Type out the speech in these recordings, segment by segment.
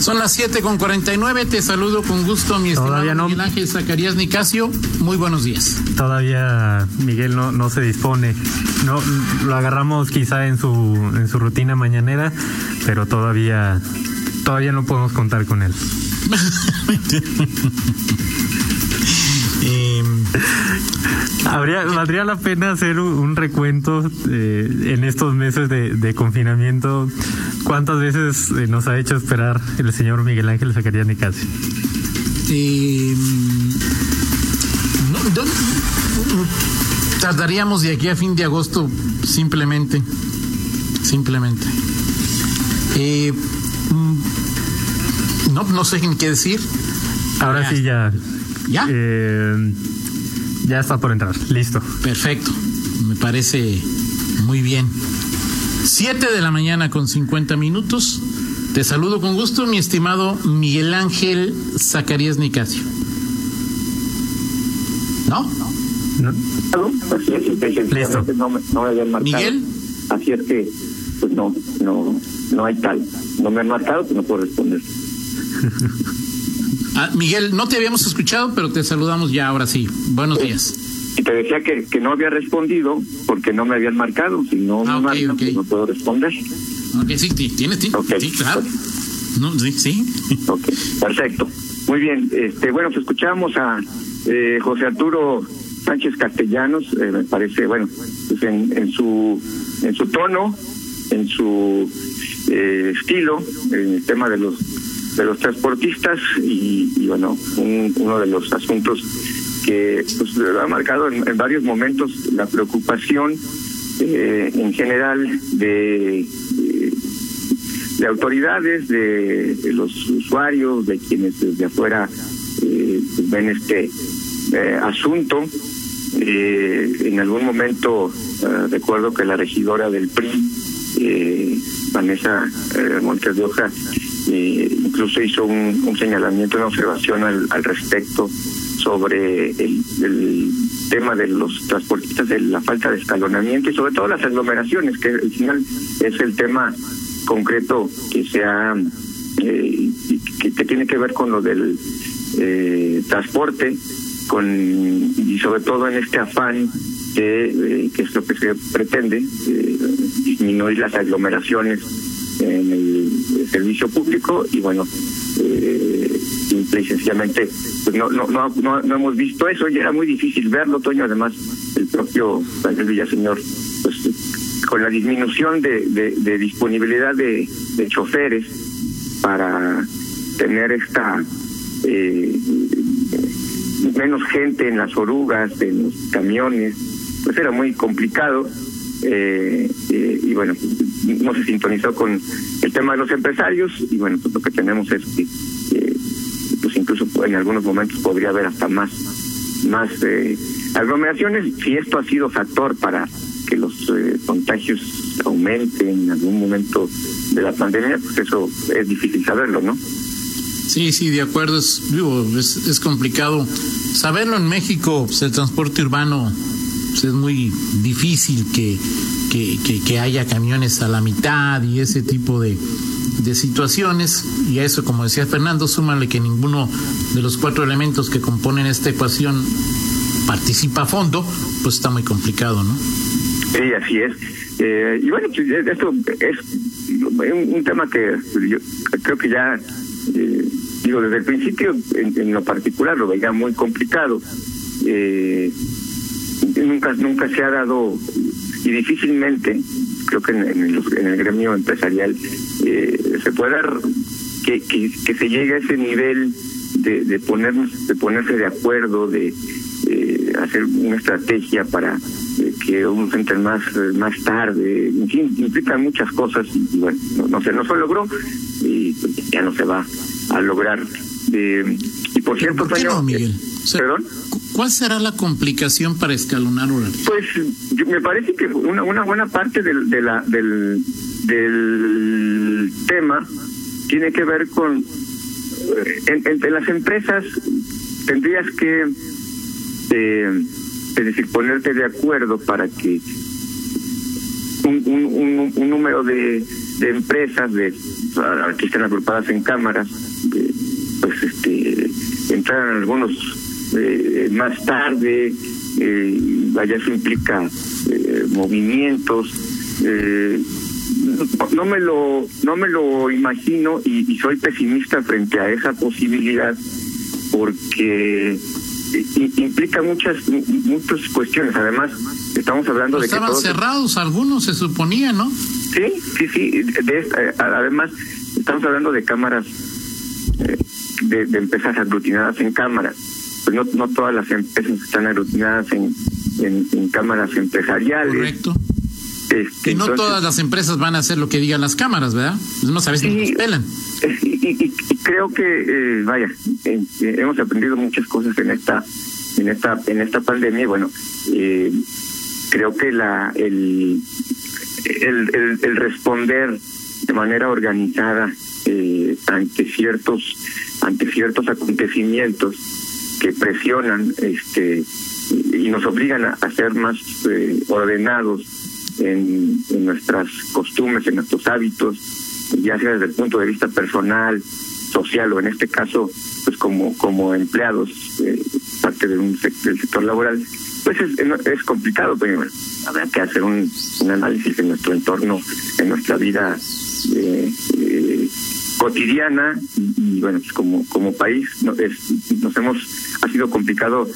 Son las 7 con 49. Te saludo con gusto, mi estimado Todavía no. Miguel Ángel Zacarías Nicasio. Muy buenos días. Todavía Miguel no, no se dispone. No lo agarramos quizá en su en su rutina mañanera, pero todavía todavía no podemos contar con él. Habría, valdría la pena hacer un, un recuento eh, en estos meses de, de confinamiento. ¿Cuántas veces eh, nos ha hecho esperar el señor Miguel Ángel Zacarías Nicasio? eh, no, no, tardaríamos de aquí a fin de agosto simplemente. Simplemente. Eh, mm, no, no sé ni qué decir. Ahora Ya sí ya. ¿Ya? eh, ya está por entrar. Listo. Perfecto, me parece muy bien. Siete de la mañana con 50 minutos. Te saludo con gusto, mi estimado Miguel Ángel Zacarías Nicasio. ¿No? No- Así es, Listo. No me, no me habían marcado. Miguel. Así es que, pues no, no, no hay tal. No me han marcado, pues no puedo responder. Ah, Miguel, no te habíamos escuchado, pero te saludamos ya ahora sí. Buenos días. Y te decía que, que no había respondido porque no me habían marcado. Si no Ah, me marcan, pues no puedo responder. Ok, sí, ti- tienes, sí, Ok. sí, claro. No, sí, sí. Ok, perfecto. Muy bien, este, bueno, pues escuchamos a eh, José Arturo Sánchez Castellanos, eh, me parece, bueno, pues en, en su en su tono, en su eh, estilo, en el tema de los de los transportistas y, bueno, un- uno de los asuntos que pues, ha marcado en, varios momentos la preocupación eh, en general de eh, de autoridades, de, los usuarios, de quienes desde afuera eh, ven este eh, asunto. En algún momento recuerdo que la regidora del PRI, Vanessa Montes de Oca, eh, incluso hizo un, señalamiento, una observación al, al respecto sobre el, tema de los transportistas, de la falta de escalonamiento y sobre todo las aglomeraciones, que al final es el tema concreto que se ha eh, que, tiene que ver con lo del eh, transporte con y sobre todo en este afán de eh, que es lo que se pretende disminuir las aglomeraciones en el, servicio público y bueno eh, simple y sencillamente pues no, no no no no hemos visto eso y era muy difícil verlo Toño. Además el propio Daniel Villaseñor pues con la disminución de, de, disponibilidad de, choferes para tener esta eh, menos gente en las orugas, en los camiones, pues era muy complicado. Eh, eh, y bueno, no se sintonizó con tema de los empresarios y bueno, pues lo que tenemos es que pues incluso en algunos momentos podría haber hasta más más eh, aglomeraciones si esto ha sido factor para que los eh, contagios aumenten en algún momento de la pandemia, pues eso es difícil saberlo, ¿no? Sí, sí, de acuerdo. Es, es complicado saberlo en México. Pues, el transporte urbano pues, es muy difícil que, que, que, haya camiones a la mitad y ese tipo de, de situaciones. Y a eso, como decía Fernando, súmale que ninguno de los cuatro elementos que componen esta ecuación participa a fondo, pues está muy complicado, ¿no? Sí, así es. Eh, y bueno, pues, esto es un, un tema que yo creo que ya, eh, digo, desde el principio, en, en, lo particular, lo veía muy complicado. Eh, nunca nunca se ha dado, y difícilmente, creo que en, en, en el gremio empresarial, eh, se puede dar que, que, que, se llegue a ese nivel de, de, ponernos, de ponerse de acuerdo, de eh, hacer una estrategia para eh, que unos entren más más tarde, en fin, implican muchas cosas y, y bueno, no, no, se no se logró y ya no se va a lograr. Eh, y por cierto, ¿Por qué no, Miguel? eh, O sea, ¿Perdón? ¿Cuál será la complicación para escalonar horarios? Pues me parece que una, una buena parte del, de la, del, tema tiene que ver con entre las empresas tendrías que eh, es decir ponerte de acuerdo para que un, un, un, número de, de empresas de que están agrupadas en cámaras pues este entraran algunos eh, más tarde eh, vaya eso implica eh, movimientos eh, no me lo no me lo imagino y, soy pesimista frente a esa posibilidad porque implica muchas muchas cuestiones. Además estamos hablando de que estaban cerrados algunos se suponía no sí sí sí de, además estamos hablando de cámaras de, de empresas aglutinadas en cámaras pues no no todas las empresas están aglutinadas en en, cámaras empresariales correcto este, y no todas las empresas van a hacer lo que digan las cámaras, ¿verdad? Pues no sabes ni pelan. Y, creo que, eh, vaya, eh, hemos aprendido muchas cosas en esta en esta en esta pandemia. Bueno, eh, creo que la el, el, el, responder de manera organizada ante ciertos ante ciertos acontecimientos que presionan este y nos obligan a, ser más ordenados en, nuestras costumbres, en nuestros hábitos, ya sea desde el punto de vista personal, social o en este caso, pues como como empleados, eh, parte de un del sector laboral, pues es, es complicado, pero bueno, habrá que hacer un, un análisis de nuestro entorno, en nuestra vida eh, eh, cotidiana y, bueno, pues como como país no, es, nos hemos ha sido complicado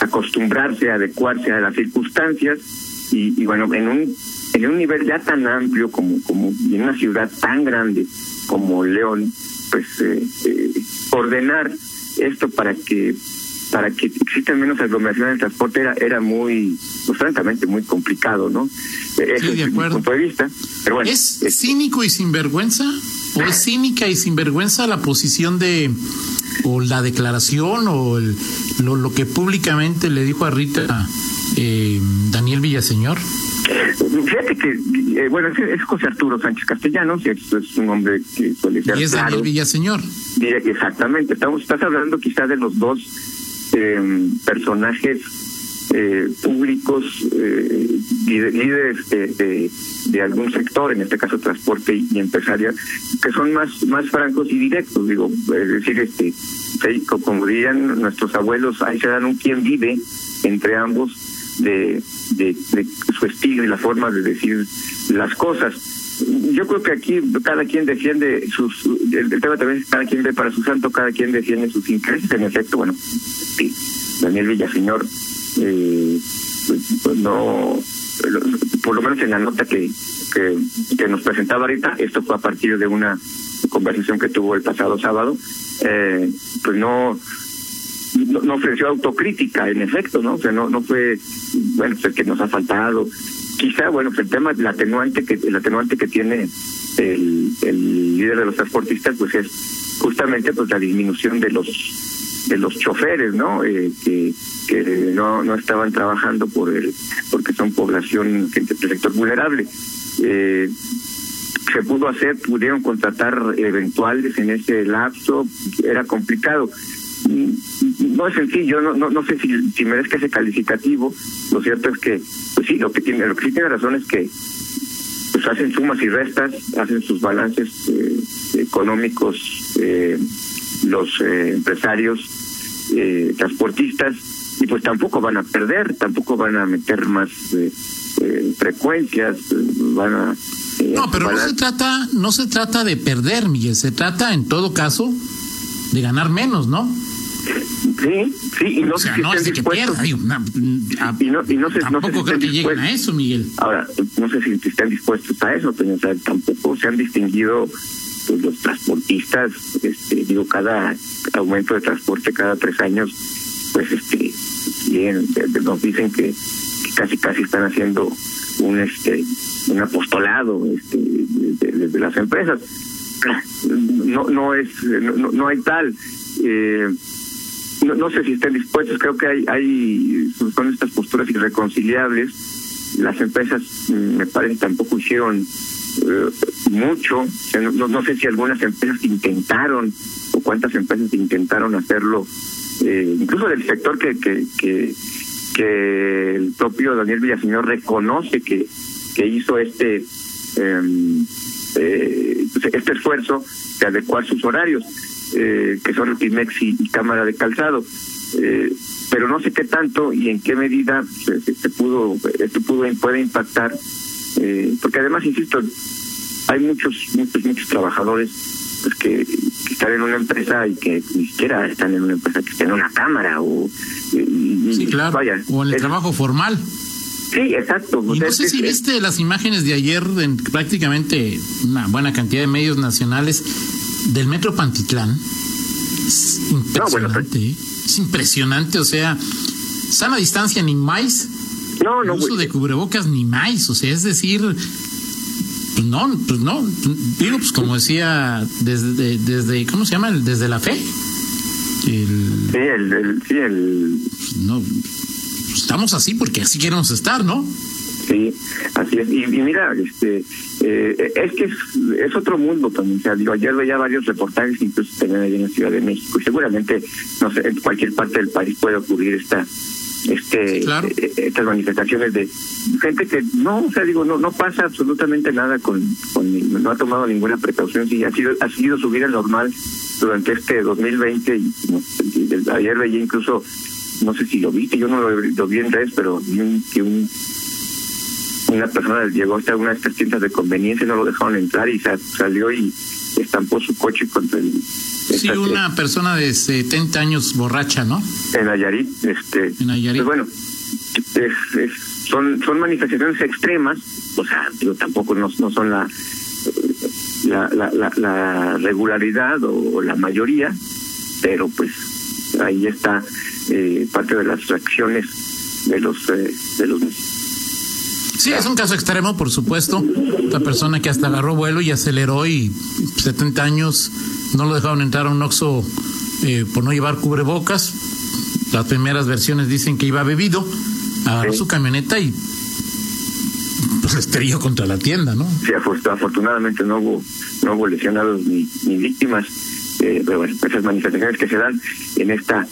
acostumbrarse, adecuarse a las circunstancias y, bueno, en un, en un nivel ya tan amplio como, como en una ciudad tan grande como León, pues eh, eh, ordenar esto para que para que existan menos aglomeraciones de transporte era, era muy, pues francamente, muy complicado, ¿no? Ese de acuerdo. punto de vista. Pero bueno, ¿Es cínico y sinvergüenza? ¿O es cínica y sinvergüenza la posición de, o la declaración, o el, lo, lo que públicamente le dijo a Rita eh, Daniel Villaseñor? Fíjate que, eh, bueno, es, José Arturo Sánchez Castellanos, es, es un hombre que suele ser. Y es Daniel Villaseñor. Exactamente, estamos, estás hablando quizás de los dos eh, personajes eh, públicos, eh, líderes de, de, algún sector, en este caso transporte y, empresarial, que son más, más francos y directos, digo, es decir, este, como dirían nuestros abuelos, ahí se dan un quien vive entre ambos de, de, su estilo y la forma de decir las cosas. Yo creo que aquí cada quien defiende sus, el, tema también es cada quien ve para su santo, cada quien defiende sus intereses. En efecto, bueno, Daniel Villaseñor, eh, pues, pues no, por lo menos en la nota que, que, nos presentaba ahorita, esto fue a partir de una conversación que tuvo el pasado sábado, eh, pues no no, ofreció autocrítica, en efecto, ¿no? O sea, no, no fue, bueno, pues que nos ha faltado. Quizá, bueno, pues el tema, el atenuante que, el atenuante que tiene el, el líder de los transportistas, pues es justamente pues la disminución de los de los choferes, ¿no? Eh, que que no no estaban trabajando por el porque son población gente del sector vulnerable. Eh, se pudo hacer, pudieron contratar eventuales en ese lapso, era complicado no es sencillo, no, no, no sé si, si merezca ese calificativo. Lo cierto es que, pues sí, lo que tiene, lo que sí tiene razón es que pues hacen sumas y restas, hacen sus balances eh, económicos eh, los eh, empresarios eh, transportistas y pues tampoco van a perder, tampoco van a meter más eh, eh, frecuencias, van a no, pero no se trata, no se trata de perder, Miguel, se trata en todo caso de ganar menos, ¿no? Sí, sí, y no sé si no estén dispuestos. y no, y no sé, tampoco no sé creo que lleguen a eso, Miguel. Ahora, no sé si estén dispuestos a eso, pero tampoco se han distinguido pues, los transportistas, este, digo, cada aumento de transporte cada tres años, pues este, nos dicen que, casi casi están haciendo un este un apostolado este de, las empresas no no es no, no hay tal eh, no, no, sé si estén dispuestos, creo que hay, hay son estas posturas irreconciliables. Las empresas, mm, me parece, tampoco hicieron mucho. No, no, sé si algunas empresas intentaron o cuántas empresas intentaron hacerlo, eh, incluso del sector que, que, que, que el propio Daniel Villaseñor reconoce que, que hizo este em, eh, este esfuerzo de adecuar sus horarios, eh, que son el PIMEX y, Cámara de Calzado. Eh, pero no sé qué tanto y en qué medida se, pudo esto pudo puede impactar eh, porque además insisto hay muchos muchos muchos trabajadores pues que, están en una empresa y que ni siquiera están en una empresa que estén en una cámara o sí, claro. o en el trabajo formal Sí, exacto. Y no sé si viste las imágenes de ayer en prácticamente una buena cantidad de medios nacionales del Metro Pantitlán. Es impresionante. ¿eh? Es impresionante, o sea, sana distancia ni más. No, no. uso de cubrebocas ni más, o sea, es decir, pues no, pues no, digo, pues como decía, desde, desde ¿cómo se llama? Desde la fe. El, sí, el, sí, el... No, estamos así porque así queremos estar, ¿no? Sí, así es. Y, mira, este, eh, es que es, otro mundo también. O sea, digo, ayer veía varios reportajes, incluso también ahí en la Ciudad de México, y seguramente, no sé, en cualquier parte del país puede ocurrir esta este eh, estas manifestaciones de gente que no o sea digo no no pasa absolutamente nada con, con no ha tomado ninguna precaución sí ha sido ha sido su vida normal durante este 2020 y, y ayer veía incluso no sé si lo viste, yo no lo, vi en redes, pero vi que un una persona llegó hasta una de estas tiendas de conveniencia, no lo dejaron entrar y salió y estampó su coche contra el... Sí, una persona de 70 años borracha, ¿no? En Nayarit, este... En Nayarit. Pues bueno, es, son son manifestaciones extremas, o sea, tampoco no, no son la la, la, la regularidad o la mayoría, pero pues ahí está eh, parte de las reacciones de los eh, de los Sí, es un caso extremo, por supuesto. La persona que hasta agarró vuelo y aceleró y 70 años no lo dejaron entrar a un Oxxo eh, por no llevar cubrebocas. Las primeras versiones dicen que iba bebido, agarró su camioneta y pues estrelló contra la tienda, ¿no? Sí, afortunadamente no hubo no hubo lesionados ni, ni víctimas. Eh, pero bueno, esas manifestaciones que se dan en esta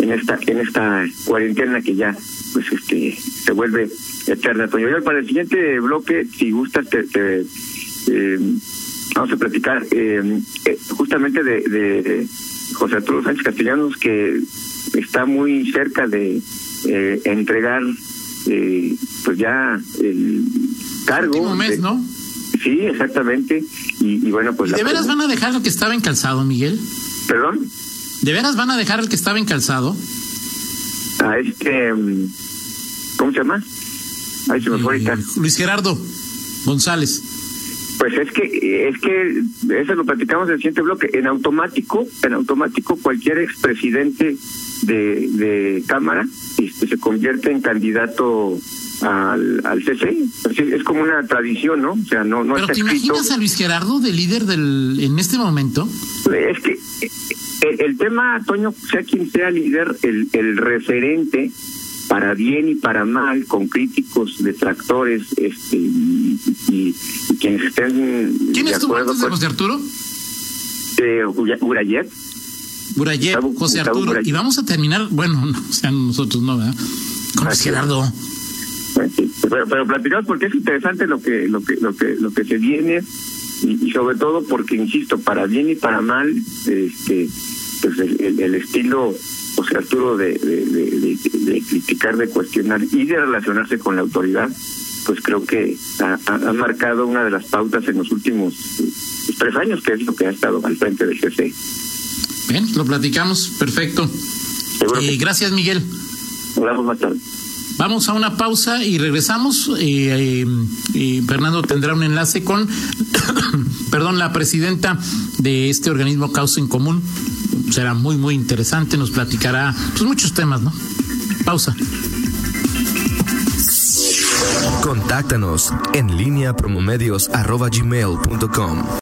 en esta en esta cuarentena que ya pues este se vuelve eterna. para el siguiente bloque, si gustas, te, eh, vamos a platicar eh, eh, justamente de, de, José Arturo Sánchez Castellanos, que está muy cerca de entregar pues ya el cargo. Un mes, ¿no? Sí, exactamente. Y, bueno, pues... ¿De veras van a dejar el que estaba encalzado, Miguel? ¿Perdón? ¿De veras van a dejar el que estaba encalzado? A este... Mm, ¿Cómo se llama? Ahí se me fue eh, Luis Gerardo González. Pues es que es que eso lo platicamos en el siguiente bloque. En automático, en automático cualquier expresidente de, de Cámara este, se convierte en candidato al, al CC. Es como una tradición, ¿no? O sea, no, no ¿Pero te imaginas a Luis Gerardo de líder del, en este momento? Es que el, el tema, Toño, sea quien sea líder, el, el referente para bien y para mal, con críticos, detractores, este, y, y, quienes estén. ¿Quién estuvo antes de José Arturo? Eh, Urayev. Urayev, José Arturo. Y vamos a terminar, bueno, no, o sea, nosotros no, ¿verdad? Con Gerardo. Pero, pero platicamos porque es interesante lo que lo que lo que lo que se viene y, sobre todo porque insisto para bien y para mal este pues el, el estilo José Arturo de, de, criticar, de cuestionar y de relacionarse con la autoridad, pues creo que ha, marcado una de las pautas en los últimos pues, tres años, que es lo que ha estado al frente del GC. Bien, lo platicamos, perfecto. Eh, gracias, Miguel. Hablamos más tarde. Vamos a una pausa y regresamos. Eh, eh, Fernando tendrá un enlace con, perdón, la presidenta de este organismo Causa en Común, será muy, muy interesante. Nos platicará pues, muchos temas, ¿no? Pausa. Contáctanos en línea promomedios.com.